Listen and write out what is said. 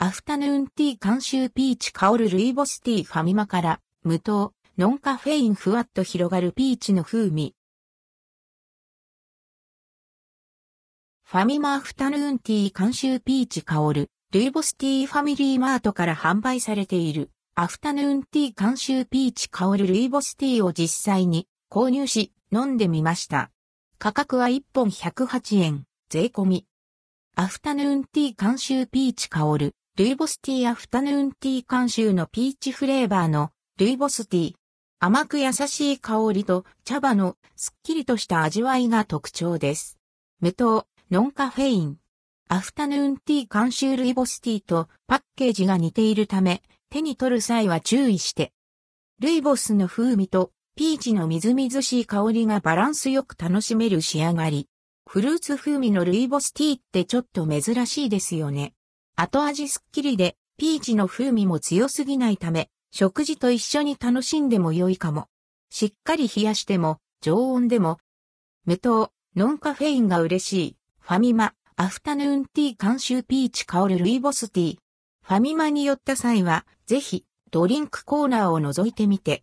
アフタヌーンティー監修ピーチ香るルイボスティーファミマから無糖、ノンカフェインふわっと広がるピーチの風味。ファミマアフタヌーンティー監修ピーチ香るルイボスティーファミリーマートから販売されているアフタヌーンティー監修ピーチ香るルイボスティーを実際に購入し飲んでみました。価格は1本108円、税込み。アフタヌーンティー監修ピーチ香るルイボスティーアフタヌーンティー監修のピーチフレーバーのルイボスティー。甘く優しい香りと茶葉のすっきりとした味わいが特徴です。無糖、ノンカフェイン。アフタヌーンティー監修ルイボスティーとパッケージが似ているため、手に取る際は注意して。ルイボスの風味とピーチのみずみずしい香りがバランスよく楽しめる仕上がり。フルーツ風味のルイボスティーってちょっと珍しいですよね。後味すっきりで、ピーチの風味も強すぎないため、食事と一緒に楽しんでも良いかも。しっかり冷やしても、常温でも。無糖、ノンカフェインが嬉しい。ファミマ、アフタヌーンティー監修ピーチ香るルイボスティー。ファミマに寄った際は、ぜひ、ドリンクコーナーを覗いてみて。